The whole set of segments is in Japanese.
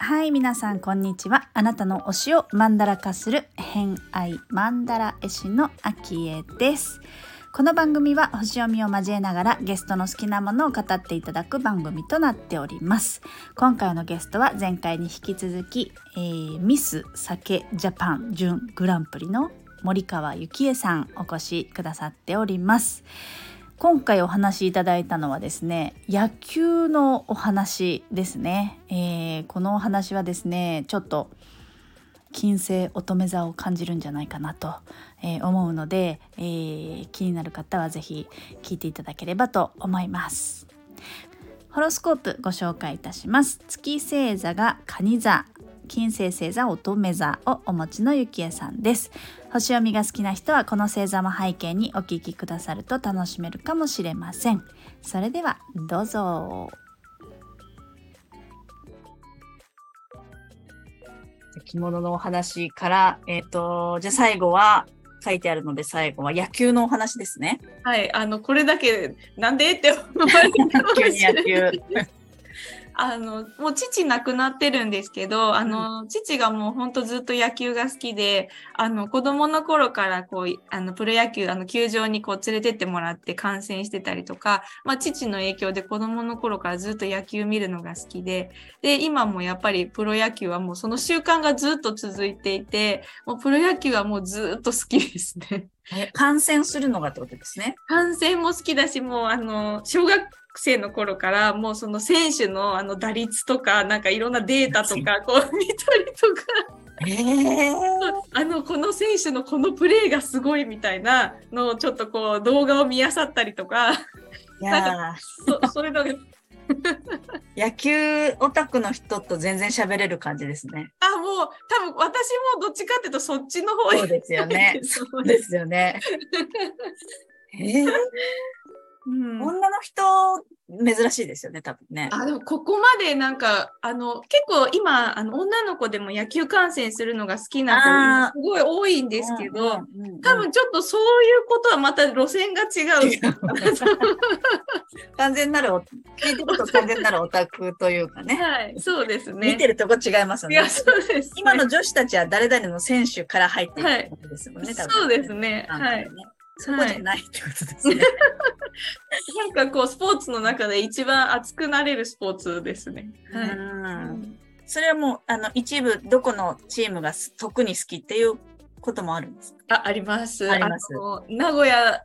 はい皆さんこんにちは。あなたの推しをマンダラ化する偏愛マンダラ絵師のアキエです。この番組は星読みを交えながらゲストの好きなものを語っていただく番組となっております。今回のゲストは前回に引き続き、えー、ミス酒ジャパン準グランプリの森川幸恵さんお越しくださっております。今回お話しいただいたのはですね野球のお話ですね、えー、このお話はですねちょっと金星乙女座を感じるんじゃないかなと、えー、思うので、えー、気になる方は是非聞いていただければと思います。ホロスコープご紹介いたします。月星座が蟹座。金星星座乙女座をお持ちのゆきえさんです星読みが好きな人はこの星座も背景にお聞きくださると楽しめるかもしれませんそれではどうぞ着物のお話から、えっ、ー、と、じゃあ最後は、書いてあるので最後は野球のお話ですね。はい、あのこれだけなんでって思われるかもしれない。野球。あの、もう父亡くなってるんですけど、あの、うん、父がもうほんとずっと野球が好きで、あの、子供の頃からこう、あの、プロ野球、あの、球場にこう連れてってもらって観戦してたりとか、まあ、父の影響で子供の頃からずっと野球見るのが好きで、で、今もやっぱりプロ野球はもうその習慣がずっと続いていて、もうプロ野球はもうずっと好きですね。観戦するのがってことですね。観戦も好きだし、もうあの、小学生の頃からもうその選手のあの打率とかなんかいろんなデータとかこう見たりとか。えー、あのこの選手のこのプレーがすごいみたいなのをちょっとこう動画を見あさったりとかなんかそ それの 野球オタクの人と全然喋れる感じですね。あ、もう多分私もどっちかっていうとそっちの方そうですよね。そうですよね。えー、うん、女の人珍しいですよね、多分ね。あ、でもここまでなんか、あの、結構今、あの、女の子でも野球観戦するのが好きな子、すごい多いんですけど、多分ちょっとそういうことはまた路線が違う。完全なる、聞いてると完全なるオタクというかね。はい、そうですね。見てるとこ違いますよね。いや、そうです、ね、今の女子たちは誰々の選手から入っていることですもんね、はい、そうですね。はい。そこじゃないってことですね。なんかこうスポーツの中で一番熱くなれるスポーツですね。はい、それはもうあの一部どこのチームが特に好きっていうこともあるんですか？ああります。あります。名古屋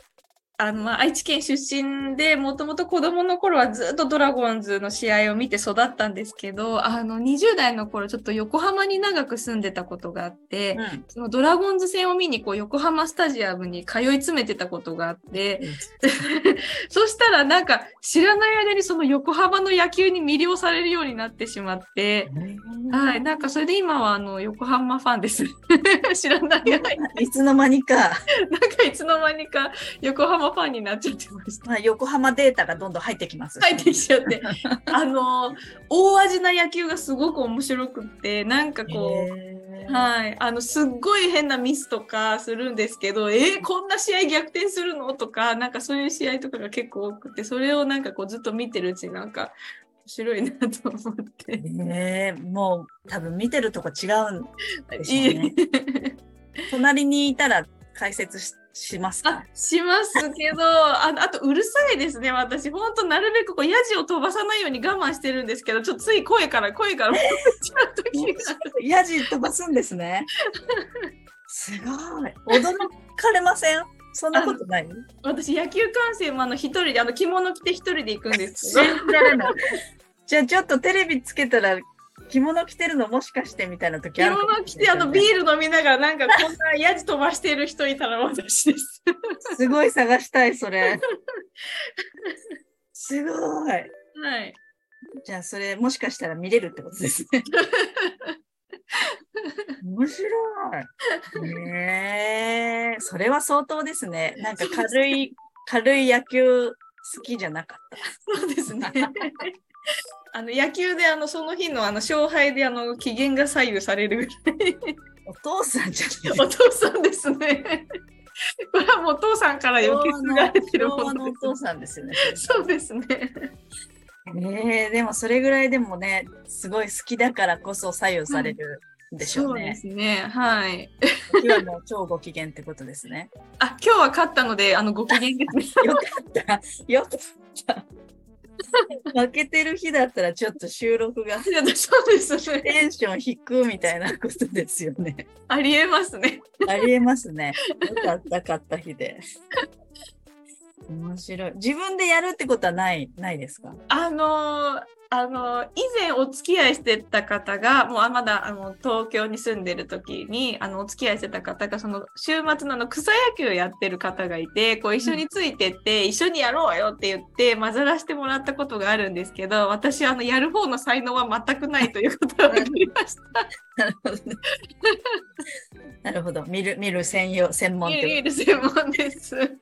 あの、まあ、愛知県出身で、もともと子供の頃はずっとドラゴンズの試合を見て育ったんですけど、あの、20代の頃ちょっと横浜に長く住んでたことがあって、うん、そのドラゴンズ戦を見にこう横浜スタジアムに通い詰めてたことがあって、うん、そしたらなんか知らない間にその横浜の野球に魅了されるようになってしまって、はい、なんかそれで今はあの横浜ファンです。知らない間に。いつの間にか。なんかいつの間にか横浜ファンになっちゃってました。まあ、横浜データがどんどん入ってきます。入ってきちゃって。あの、大味な野球がすごく面白くって、なんかこう、はい。あの、すっごい変なミスとかするんですけど、えー、こんな試合逆転するの？とか、なんかそういう試合とかが結構多くて、それをなんかこうずっと見てるうちになんか、面白いなと思って。えー、もう多分見てるとこ違うんでしょうね。隣にいたら解説ししますか？しますけどああとうるさいですね私。ほんとなるべくこうヤジを飛ばさないように我慢してるんですけどちょっとつい声から声からヤジ飛ばすんですね。すごい。驚かれません？そんなことない？私野球観戦もあの一人であの着物着て一人で行くんですけど。じゃあちょっとテレビつけたら着物着てるのもしかしてみたいな時ある、ね、着物着てあのビール飲みながらなんかこんなやじ飛ばしてる人いたら私です。すごい探したいそれ。すごい。はい。じゃあそれもしかしたら見れるってことですね。面白い。ねえ、それは相当ですね。なんか軽い、軽い野球好きじゃなかった。そうですね。あの野球であのその日のあの勝敗であの機嫌が左右されるぐらい。お父さんじゃないお父さんですね。これはもうお父さんから受け継がれてるものお父さんですよね。そうですね。えー、でもそれぐらいでもね、すごい好きだからこそ左右されるんでしょうね。そうですね。はい。今もう超ご機嫌ってことですね。あ、今日は勝ったので、あの、ご機嫌ですね。よかった。よかった。負けてる日だったらちょっと収録がそうですね。テンション低くみたいなことですよね。ありえますね。ありえますね。よかった、勝った日で。面白い。自分でやるってことはない、ないですか？あのー、あのー、以前お付き合いしてた方が、もうまだあの東京に住んでる時に、あのお付き合いしてた方が、その週末のあの草野球やってる方がいて、こう一緒についてって、うん、一緒にやろうよって言って混ざらせてもらったことがあるんですけど、私、あの、やる方の才能は全くないということが分かりました。なるほどね。なるほど。見る、見る専用、専門見る専門です。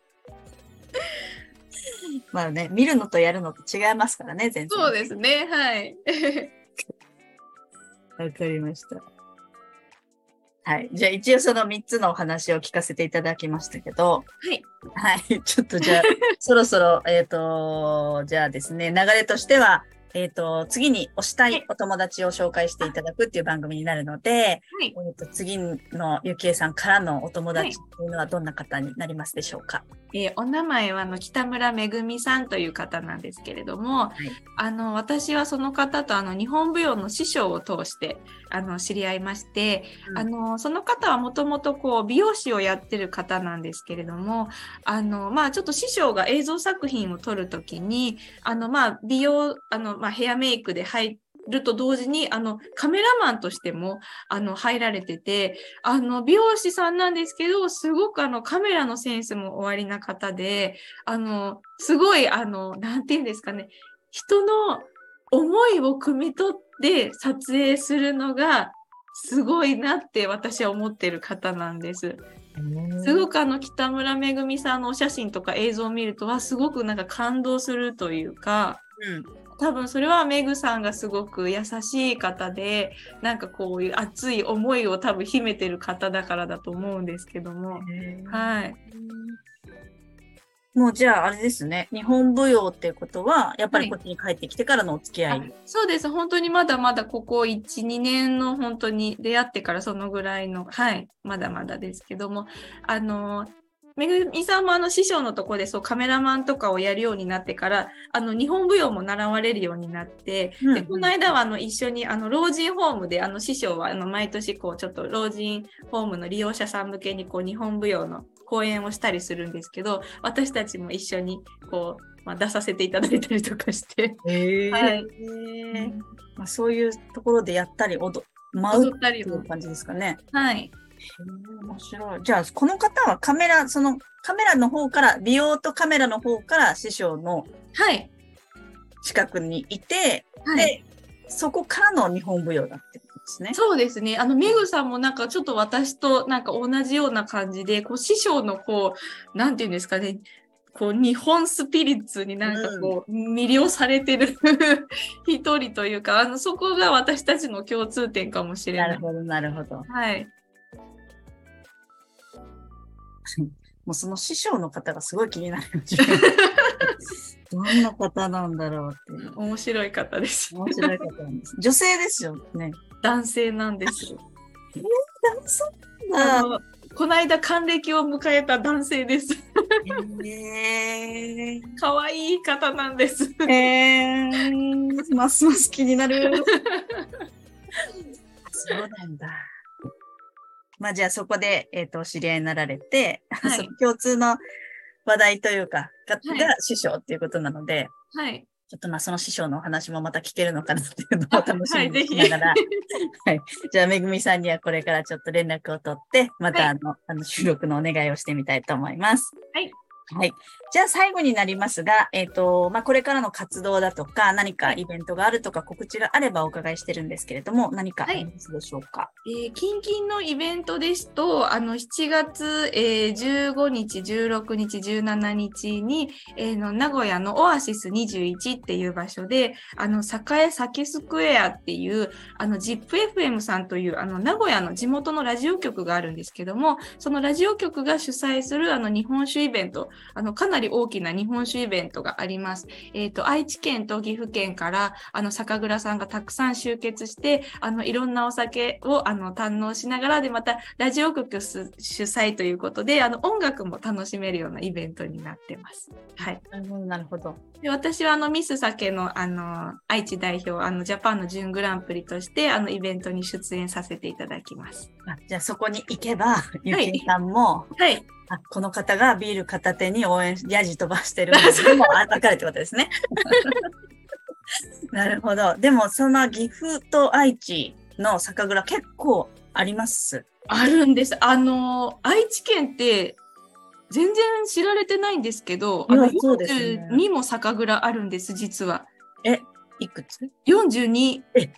まあね、見るのとやるのと違いますからね、全然。そうですね、はい。わかりました。はい。じゃあ一応その3つのお話を聞かせていただきましたけど、はい。はい。ちょっとじゃあ、そろそろ、えっ、ー、と、じゃあですね、流れとしては、えっ、ー、と、次に推したいお友達を紹介していただくっていう番組になるので、はい、えーと、次のゆきえさんからのお友達っていうのはどんな方になりますでしょうか、えー、お名前はあの北村めぐみさんという方なんですけれども、はい、あの私はその方とあの日本舞踊の師匠を通してあの知り合いまして、うん、あのその方はもともとこう美容師をやってる方なんですけれどもあのまあちょっと師匠が映像作品を撮るときにあのまあ美容あのまあヘアメイクで入ると同時にあのカメラマンとしてもあの入られててあの美容師さんなんですけどすごくあのカメラのセンスもおありな方であのすごいあのなんて言うんですかね人の思いを汲み取って撮影するのがすごいなって私は思ってる方なんです。すごくあの北村めぐみさんのお写真とか映像を見るとはすごくなんか感動するというか、うん、多分それはメグさんがすごく優しい方でなんかこういう熱い思いを多分秘めてる方だからだと思うんですけども。はい。もうじゃああれですね。日本舞踊っていうことはやっぱりこっちに帰ってきてからのお付き合い、はい、そうです。本当にまだまだここ12年の本当に出会ってからそのぐらいのはい。まだまだですけども。あのめぐみさんもあの師匠のところでそうカメラマンとかをやるようになってからあの日本舞踊も習われるようになって、うん。うん、でこの間はあの一緒にあの老人ホームであの師匠はあの毎年こうちょっと老人ホームの利用者さん向けにこう日本舞踊の講演をしたりするんですけど私たちも一緒にこう、まあ、出させていただいたりとかして、はい。まあ、そういうところでやったり踊舞うっていう感じですかね。はい面白い。じゃあ、この方はカメラ、そのカメラの方から、美容とカメラの方から師匠の近くにいて、はい、で、そこからの日本舞踊だってことですね。そうですね。あの、メグさんもなんかちょっと私となんか同じような感じで、こう師匠のこう、なんていうんですかね、こう日本スピリッツになんかこう、うん、魅了されてる 一人というか、あの、そこが私たちの共通点かもしれない。なるほど、なるほど。はい。もうその師匠の方がすごい気になる。どんな方なんだろうっていう。面白い方です。面白い方なんです。女性ですよね。男性なんです。えー、男性なんだ。この間還暦を迎えた男性です。えー、可愛い方なんです。えー、ますます気になる。そうなんだ。まあじゃあそこで、えっ、ー、と、知り合いになられて、はい、その共通の話題というか、が、が師匠っていうことなので、はい。ちょっとまあその師匠のお話もまた聞けるのかなっていうのを楽しみにしながら、はい、はい。じゃあめぐみさんにはこれからちょっと連絡を取って、またあの、はい、あの収録のお願いをしてみたいと思います。はい。はい。じゃあ最後になりますが、えっ、ー、と、まあ、これからの活動だとか、何かイベントがあるとか、告知があればお伺いしてるんですけれども、何かありますでしょうか、はい、えー、近々のイベントですと、あの、7月、えー、15日、16日、17日に、えー、の、名古屋のオアシス21っていう場所で、あの、栄サケスクエアっていう、あの、ZIPFM さんという、あの、名古屋の地元のラジオ局があるんですけども、そのラジオ局が主催する、あの、日本酒イベント、あの、かなり大きな日本酒イベントがあります。えっ、ー、と、愛知県と岐阜県から、あの、酒蔵さんがたくさん集結して、あの、いろんなお酒を、あの、堪能しながらで、また、ラジオ局主催ということで、あの、音楽も楽しめるようなイベントになってます。はい。なるほど、なるほど。で私は、あの、ミス酒の、あの、愛知代表、あの、ジャパンの準グランプリとして、あの、イベントに出演させていただきます。あじゃあ、そこに行けば、ゆきんさんも、はい、はいあこの方がビール片手に応援、やじ飛ばしてるんで すでも分かるってことですね。なるほど。でも、その岐阜と愛知の酒蔵結構あります？あるんです。あの、愛知県って全然知られてないんですけど、あの、42も酒蔵あるんです、実は。え、いくつ ?42。え、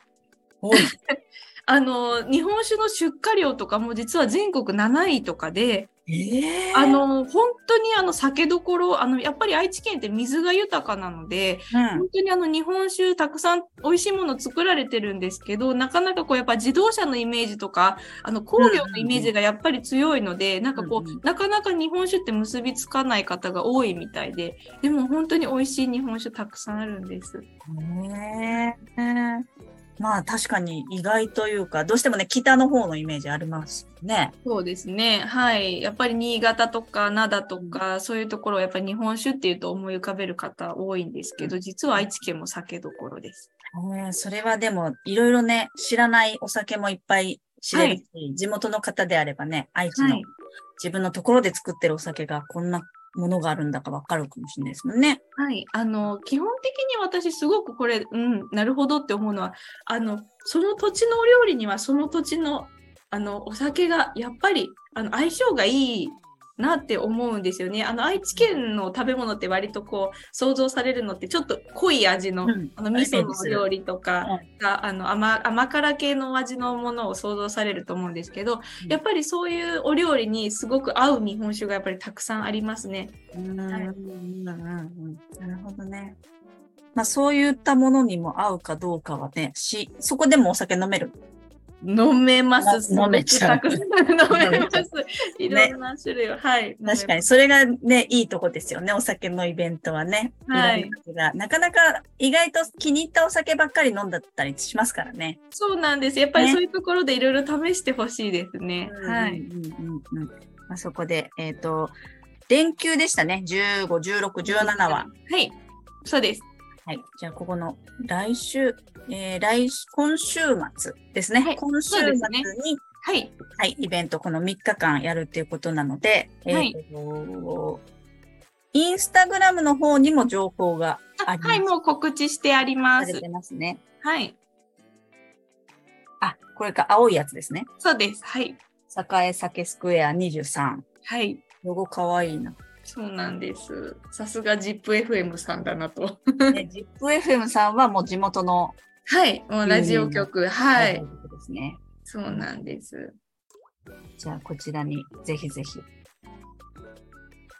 多い。あの、日本酒の出荷量とかも実は全国7位とかで、えー、あの本当にあの酒どころあのやっぱり愛知県って水が豊かなので、うん、本当にあの日本酒たくさん美味しいもの作られてるんですけどなかなかこうやっぱ自動車のイメージとかあの工業のイメージがやっぱり強いので、うん、なんかこう、うん、なかなか日本酒って結びつかない方が多いみたいででも本当に美味しい日本酒たくさんあるんです。へーまあ確かに意外というか、どうしてもね、北の方のイメージありますね。そうですね。はい。やっぱり新潟とか灘とか、うん、そういうところはやっぱり日本酒っていうと思い浮かべる方多いんですけど、実は愛知県も酒どころです。えー、それはでも、いろいろね、知らないお酒もいっぱい知れるし、はい、地元の方であればね、愛知の自分のところで作ってるお酒がこんなものがあるんだかわかるかもしれないですもんね。はい。あの、基本的に私すごくこれ、うん、なるほどって思うのは、あの、その土地のお料理にはその土地の、あの、お酒がやっぱり、あの、相性がいいなって思うんですよね。あの愛知県の食べ物って割とこう想像されるのってちょっと濃い味の,、あの味噌の料理とかが、あの甘甘辛系の味のものを想像されると思うんですけど、やっぱりそういうお料理にすごく合う日本酒がやっぱりたくさんありますね。うん。なるほどね。まあそういったものにも合うかどうかはね、し、そこでもお酒飲める 飲めます。飲めちゃう。飲めます。いろんな種類を、ね、はい。確かに、それがね、いいとこですよね。お酒のイベントはね。はい。なかなか意外と気に入ったお酒ばっかり飲んだったりしますからね。そうなんです。やっぱりそういうところでいろいろ試してほしいですね。ねはい。うんうんうん。まあ、そこで、えっ、ー、と、連休でしたね。15、16、17は。はい。そうです。はい。じゃあ、ここの来週、えー、来、今週末ですね。はい、今週末に、ね、はい。はい、イベント、この3日間やるっていうことなので、はい、えー、インスタグラムの方にも情報があります。はい、もう告知してあります。されてますね。はい。あ、これか、青いやつですね。そうです。はい。栄酒スクエア23。はい。ロゴかわいいな。そうなんです。さすが ZIPFM さんだなと。ね、ZIPFM さんはもう地元の。はい、もうラジオ局。はい。ですね。そうなんです。じゃあ、こちらにぜひぜひ。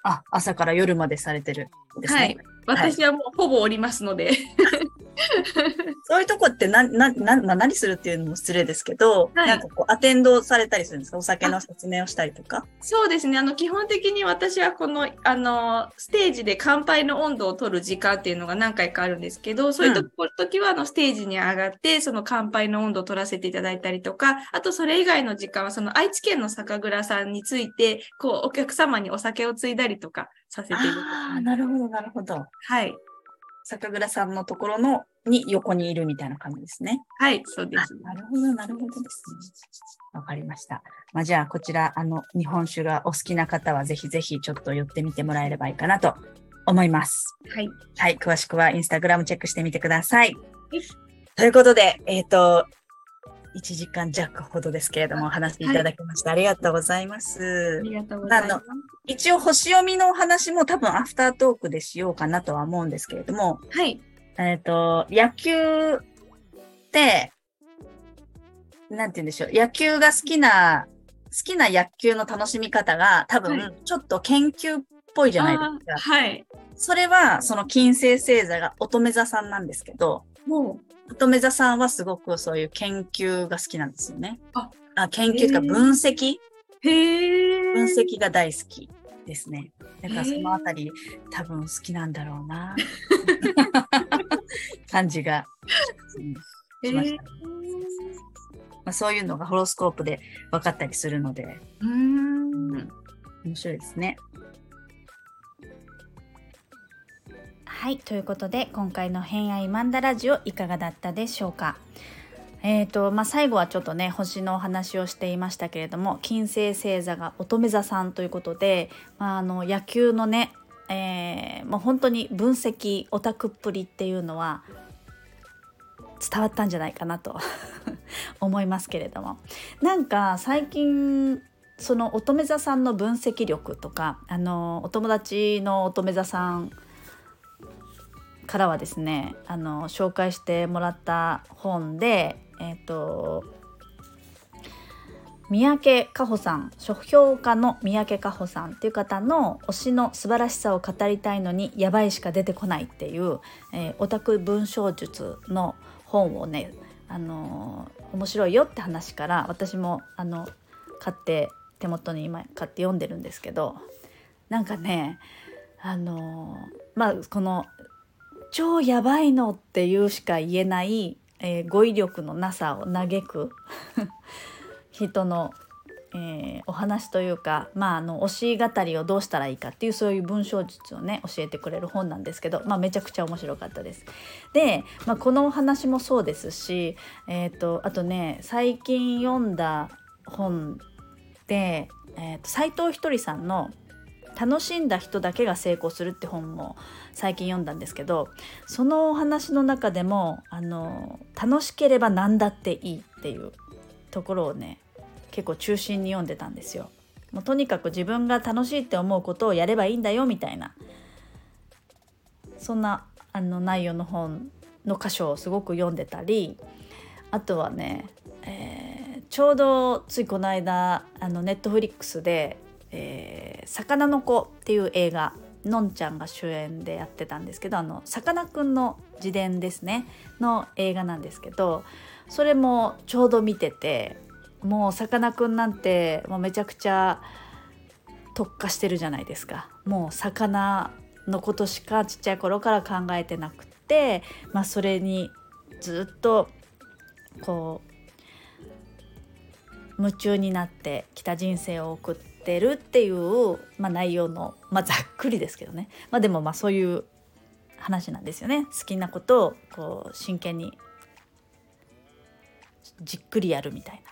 あ、朝から夜までされてる、ね、はい。私はもうほぼおりますので。そういうとこってな、な、な、何するっていうのも失礼ですけど、はい、なんかこう、アテンドされたりするんですか？お酒の説明をしたりとか？そうですね。あの、基本的に私はこの、あの、ステージで乾杯の温度を取る時間っていうのが何回かあるんですけど、そういう時は、あの、ステージに上がって、その乾杯の温度を取らせていただいたりとか、あとそれ以外の時間は、その愛知県の酒蔵さんについて、こう、お客様にお酒を継いだりとかさせていただきます。ああ、なるほど、なるほど。はい。酒蔵さんのところのに横にいるみたいな感じですね。はい、そうです。なるほど、なるほどですね。わかりました。まあ、じゃあ、こちら、あの、日本酒がお好きな方は、ぜひぜひちょっと寄ってみてもらえればいいかなと思います。はい。はい、詳しくはインスタグラムチェックしてみてください。はい、ということで、えっ、ー、と、1時間弱ほどですけれども、話していただきまして、はい、ありがとうございます。ありがとうございます。一応、星読みのお話も多分アフタートークでしようかなとは思うんですけれども、はい。えっ、と、野球って、なんて言うんでしょう、野球が好きな、好きな野球の楽しみ方が多分、ちょっと研究っぽいじゃないですか。はい。それは、その金星星座が乙女座さんなんですけど、もう、乙女座さんはすごくそういう研究が好きなんですよね。あ、あ研究とか分析へ分析が大好きですね。だからそのあたり多分好きなんだろうな。感じが、うん、しました、まあ、そういうのがホロスコープで分かったりするので、うん、面白いですね。はい。ということで今回の「偏愛マンダラジオ」いかがだったでしょうか？えーとまあ、最後はちょっとね星のお話をしていましたけれども金星星座が乙女座さんということで、まあ、あの野球のね、えー、もう本当に分析オタクっぷりっていうのは伝わったんじゃないかなと 思いますけれども。なんか最近その乙女座さんの分析力とかあのお友達の乙女座さんからはですねあの紹介してもらった本でえっ、ー、と三宅加穂さん書評家の三宅加穂さんっていう方の推しの素晴らしさを語りたいのにやばいしか出てこないっていう、えー、オタク文章術の本をねあのー、面白いよって話から私もあの買って手元に今買って読んでるんですけどなんかねあのー、まあこの超やばいのっていうしか言えない、えー、語彙力のなさを嘆く 人の、えー、お話というか、まあ、あの推し語りをどうしたらいいかっていうそういう文章術をね教えてくれる本なんですけど、まあ、めちゃくちゃ面白かったです。で、まあ、このお話もそうですし、えーと、あとね最近読んだ本で、えーと、斉藤ひとりさんの「楽しんだ人だけが成功する」って本も最近読んだんですけどそのお話の中でもあの楽しければ何だっていいっていうところをね結構中心に読んでたんですよ。もうとにかく自分が楽しいって思うことをやればいいんだよみたいなそんなあの内容の本の箇所をすごく読んでたりあとはね、えー、ちょうどついこの間あのネットフリックスで「えー、魚の子」っていう映画のんちゃんが主演でやってたんですけどあのさかなクンの自伝ですねの映画なんですけどそれもちょうど見ててもうさかなクンなんてもうめちゃくちゃ特化してるじゃないですか。もう魚のことしかちっちゃい頃から考えてなくて、まあ、それにずっとこう夢中になってきた人生を送ってってるっていう、まあ、内容の、まあ、ざっくりですけどね、まあ、でもまあそういう話なんですよね好きなことをこう真剣にじっくりやるみたいな。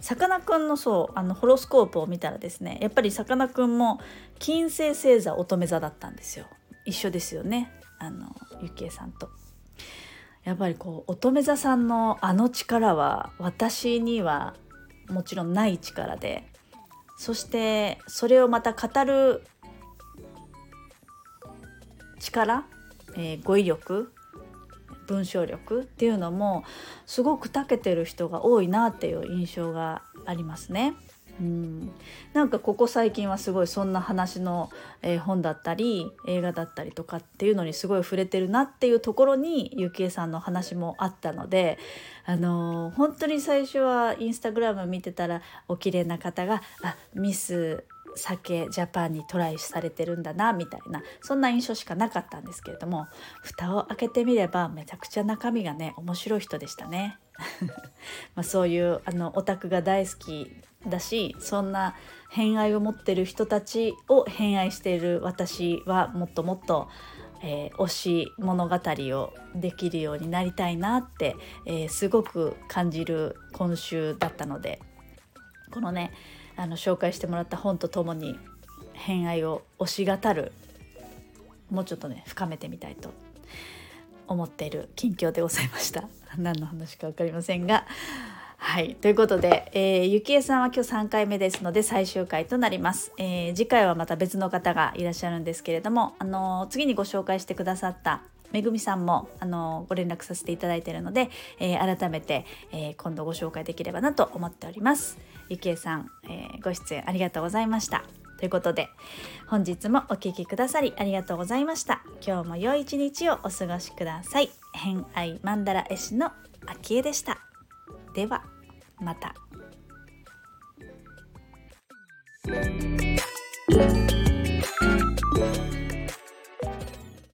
さかなクンのそうあのホロスコープを見たらですねやっぱりさかなクンも金星星座乙女座だったんですよ一緒ですよねあのゆきえさんと。やっぱりこう乙女座さんのあの力は私にはもちろんない力でそしてそれをまた語る力、えー、語彙力文章力っていうのもすごく長けてる人が多いなっていう印象がありますね。うん、なんかここ最近はすごいそんな話の、え、本だったり映画だったりとかっていうのにすごい触れてるなっていうところにゆきえさんの話もあったので、あのー、本当に最初はインスタグラム見てたらお綺麗な方が「あミス酒ジャパンにトライされてるんだなみたいなそんな印象しかなかったんですけれども蓋を開けてみればめちゃくちゃ中身がね面白い人でしたね。まあそういうあのオタクが大好きだしそんな偏愛を持ってる人たちを偏愛している私はもっともっと、えー、推し物語をできるようになりたいなって、えー、すごく感じる今週だったのでこのねあの紹介してもらった本とともに偏愛を推し語るもうちょっとね深めてみたいと思っている近況でございました。何の話か分かりませんが。はい。ということで、えー、ゆきえさんは今日3回目ですので最終回となります、えー、次回はまた別の方がいらっしゃるんですけれども、あのー、次にご紹介してくださっためぐみさんもあのご連絡させていただいているので、えー、改めて、えー、今度ご紹介できればなと思っておりますゆきえさん、えー、ご出演ありがとうございましたということで本日もお聴きくださりありがとうございました今日も良い一日をお過ごしください偏愛マンダラ絵師のあきえでしたではまた。Thank you.